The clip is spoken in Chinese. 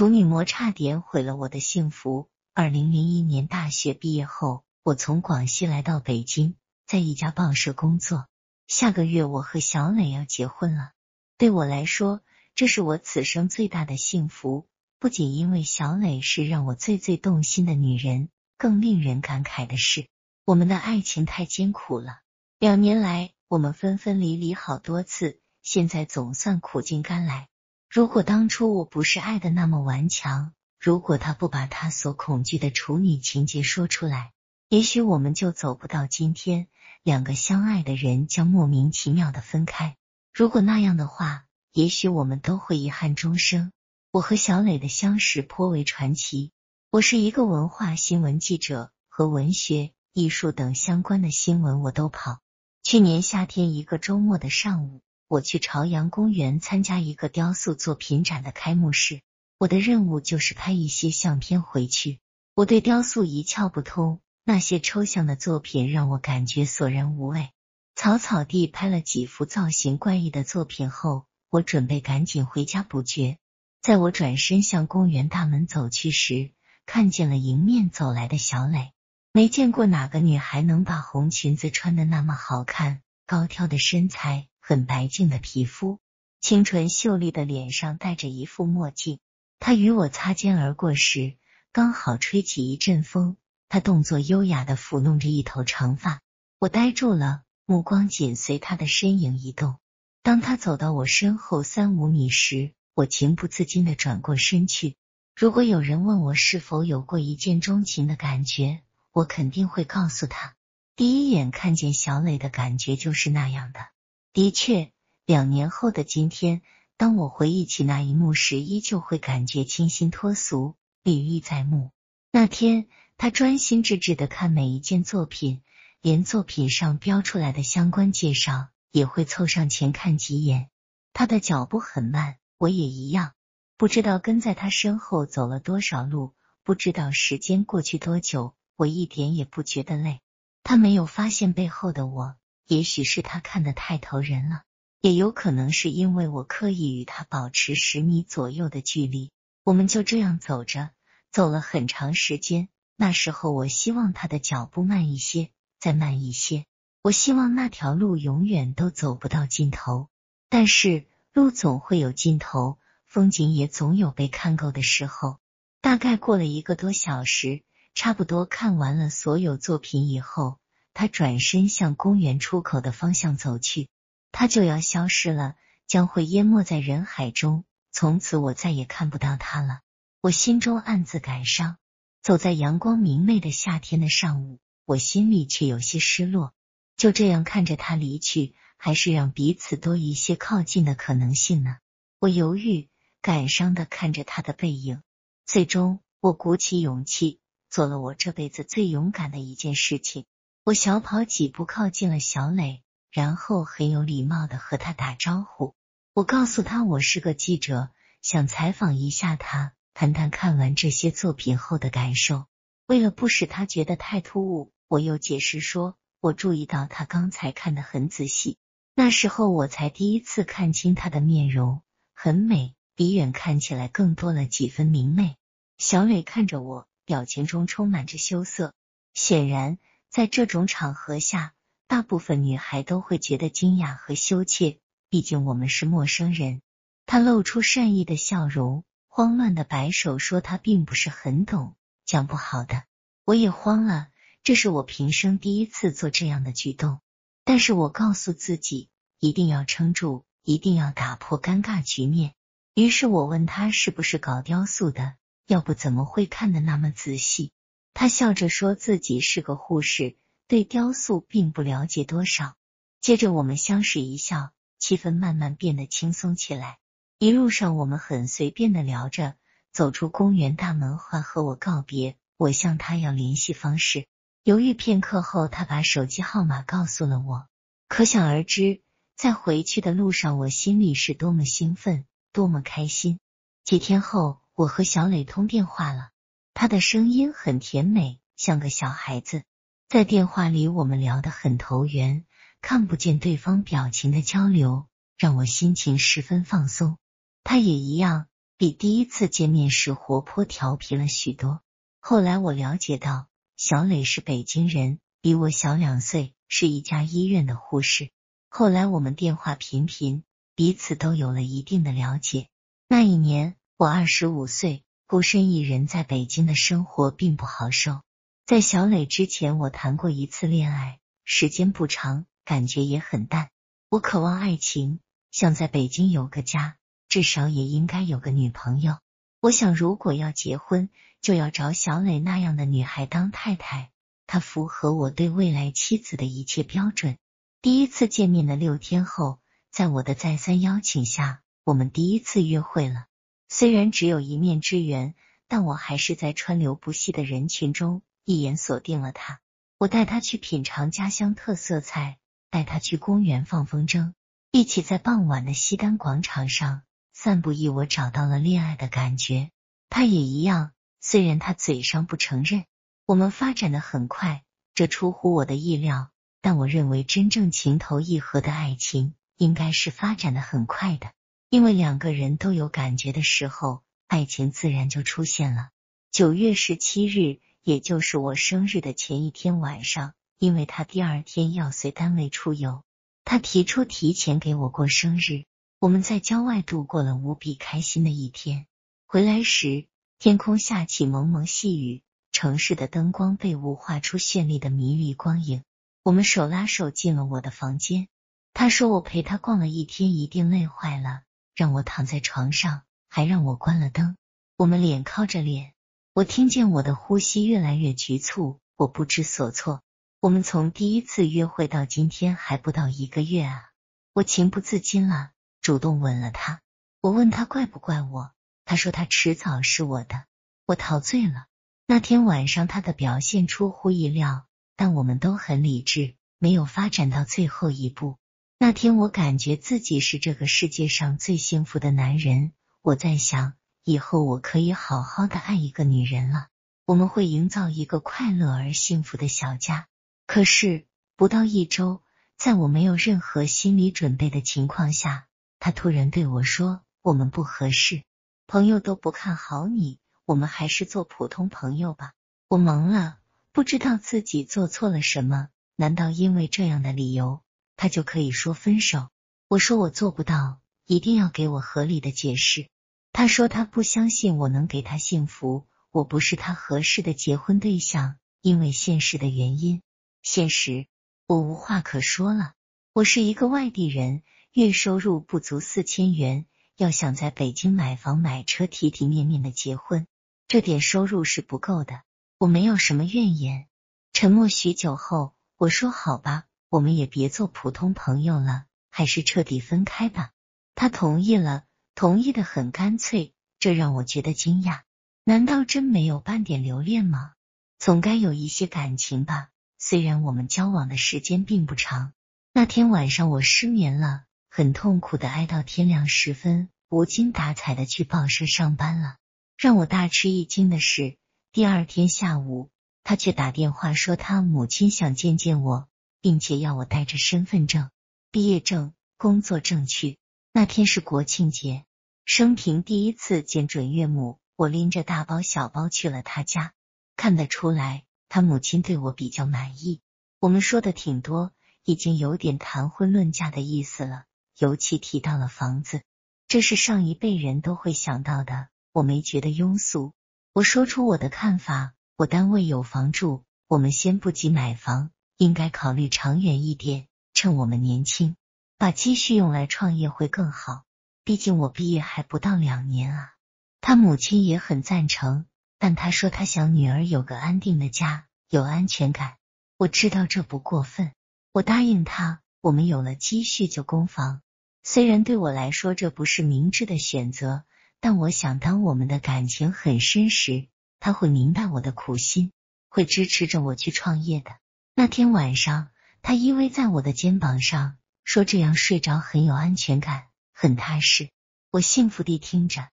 处女膜差点毁了我的幸福。二零零一年大学毕业后，我从广西来到北京，在一家报社工作。下个月我和小磊要结婚了，对我来说，这是我此生最大的幸福。不仅因为小磊是让我最最动心的女人，更令人感慨的是，我们的爱情太艰苦了。两年来，我们分分离离好多次，现在总算苦尽甘来。如果当初我不是爱的那么顽强，如果他不把他所恐惧的处女情节说出来，也许我们就走不到今天。两个相爱的人将莫名其妙的分开。如果那样的话，也许我们都会遗憾终生。我和小磊的相识颇为传奇。我是一个文化新闻记者，和文学、艺术等相关的新闻我都跑。去年夏天一个周末的上午。我去朝阳公园参加一个雕塑作品展的开幕式，我的任务就是拍一些相片回去。我对雕塑一窍不通，那些抽象的作品让我感觉索然无味。草草地拍了几幅造型怪异的作品后，我准备赶紧回家补觉。在我转身向公园大门走去时，看见了迎面走来的小磊。没见过哪个女孩能把红裙子穿的那么好看，高挑的身材。很白净的皮肤，清纯秀丽的脸上戴着一副墨镜。他与我擦肩而过时，刚好吹起一阵风。他动作优雅的抚弄着一头长发，我呆住了，目光紧随他的身影移动。当他走到我身后三五米时，我情不自禁的转过身去。如果有人问我是否有过一见钟情的感觉，我肯定会告诉他，第一眼看见小磊的感觉就是那样的。的确，两年后的今天，当我回忆起那一幕时，依旧会感觉清新脱俗，历历在目。那天，他专心致志的看每一件作品，连作品上标出来的相关介绍也会凑上前看几眼。他的脚步很慢，我也一样。不知道跟在他身后走了多少路，不知道时间过去多久，我一点也不觉得累。他没有发现背后的我。也许是他看得太投人了，也有可能是因为我刻意与他保持十米左右的距离。我们就这样走着，走了很长时间。那时候，我希望他的脚步慢一些，再慢一些。我希望那条路永远都走不到尽头。但是，路总会有尽头，风景也总有被看够的时候。大概过了一个多小时，差不多看完了所有作品以后。他转身向公园出口的方向走去，他就要消失了，将会淹没在人海中。从此，我再也看不到他了。我心中暗自感伤。走在阳光明媚的夏天的上午，我心里却有些失落。就这样看着他离去，还是让彼此多一些靠近的可能性呢？我犹豫、感伤的看着他的背影。最终，我鼓起勇气，做了我这辈子最勇敢的一件事情。我小跑几步靠近了小磊，然后很有礼貌的和他打招呼。我告诉他我是个记者，想采访一下他，谈谈看完这些作品后的感受。为了不使他觉得太突兀，我又解释说，我注意到他刚才看得很仔细，那时候我才第一次看清他的面容，很美，比远看起来更多了几分明媚。小磊看着我，表情中充满着羞涩，显然。在这种场合下，大部分女孩都会觉得惊讶和羞怯，毕竟我们是陌生人。他露出善意的笑容，慌乱的摆手说：“他并不是很懂，讲不好的。”我也慌了，这是我平生第一次做这样的举动。但是我告诉自己，一定要撑住，一定要打破尴尬局面。于是我问他是不是搞雕塑的，要不怎么会看得那么仔细？他笑着说自己是个护士，对雕塑并不了解多少。接着我们相视一笑，气氛慢慢变得轻松起来。一路上我们很随便的聊着，走出公园大门后和我告别，我向他要联系方式。犹豫片刻后，他把手机号码告诉了我。可想而知，在回去的路上，我心里是多么兴奋，多么开心。几天后，我和小磊通电话了。他的声音很甜美，像个小孩子。在电话里，我们聊得很投缘，看不见对方表情的交流让我心情十分放松。他也一样，比第一次见面时活泼调皮了许多。后来我了解到，小磊是北京人，比我小两岁，是一家医院的护士。后来我们电话频频，彼此都有了一定的了解。那一年我二十五岁，孤身一人在北京的生活并不好受。在小磊之前，我谈过一次恋爱，时间不长，感觉也很淡。我渴望爱情，想在北京有个家，至少也应该有个女朋友。我想，如果要结婚，就要找小磊那样的女孩当太太，她符合我对未来妻子的一切标准。第一次见面的六天后，在我的再三邀请下，我们第一次约会了。虽然只有一面之缘，但我还是在川流不息的人群中一眼锁定了他。我带他去品尝家乡特色菜，带他去公园放风筝，一起在傍晚的西单广场上散步。一我找到了恋爱的感觉，他也一样。虽然他嘴上不承认，我们发展的很快，这出乎我的意料。但我认为，真正情投意合的爱情应该是发展的很快的，因为两个人都有感觉的时候，爱情自然就出现了。九月十七日，也就是我生日的前一天晚上，因为他第二天要随单位出游，他提出提前给我过生日。我们在郊外度过了无比开心的一天。回来时，天空下起蒙蒙细雨，城市的灯光被雾化出绚丽的迷离光影。我们手拉手进了我的房间，他说我陪他逛了一天，一定累坏了，让我躺在床上，还让我关了灯。我们脸靠着脸，我听见我的呼吸越来越局促，我不知所措。我们从第一次约会到今天还不到一个月啊！我情不自禁了，主动吻了他。我问他怪不怪我，他说他迟早是我的。我陶醉了。那天晚上他的表现出乎意料。但我们都很理智，没有发展到最后一步。那天我感觉自己是这个世界上最幸福的男人。我在想，以后我可以好好的爱一个女人了。我们会营造一个快乐而幸福的小家。可是不到一周，在我没有任何心理准备的情况下，他突然对我说：“我们不合适，朋友都不看好你，我们还是做普通朋友吧。”我懵了。不知道自己做错了什么？难道因为这样的理由，他就可以说分手？我说我做不到，一定要给我合理的解释。他说他不相信我能给他幸福，我不是他合适的结婚对象，因为现实的原因。现实，我无话可说了。我是一个外地人，月收入不足四千元，要想在北京买房买车，体体面面的结婚，这点收入是不够的。我没有什么怨言。沉默许久后，我说：“好吧，我们也别做普通朋友了，还是彻底分开吧。”他同意了，同意的很干脆，这让我觉得惊讶。难道真没有半点留恋吗？总该有一些感情吧。虽然我们交往的时间并不长。那天晚上我失眠了，很痛苦的挨到天亮时分，无精打采的去报社上班了。让我大吃一惊的是。第二天下午，他却打电话说他母亲想见见我，并且要我带着身份证、毕业证、工作证去。那天是国庆节，生平第一次见准岳母，我拎着大包小包去了他家。看得出来，他母亲对我比较满意。我们说的挺多，已经有点谈婚论嫁的意思了，尤其提到了房子，这是上一辈人都会想到的。我没觉得庸俗。我说出我的看法，我单位有房住，我们先不急买房，应该考虑长远一点，趁我们年轻，把积蓄用来创业会更好。毕竟我毕业还不到两年啊。他母亲也很赞成，但他说他想女儿有个安定的家，有安全感。我知道这不过分，我答应他，我们有了积蓄就供房。虽然对我来说这不是明智的选择。但我想，当我们的感情很深时，他会明白我的苦心，会支持着我去创业的。那天晚上，他依偎在我的肩膀上，说：“这样睡着很有安全感，很踏实。”我幸福地听着。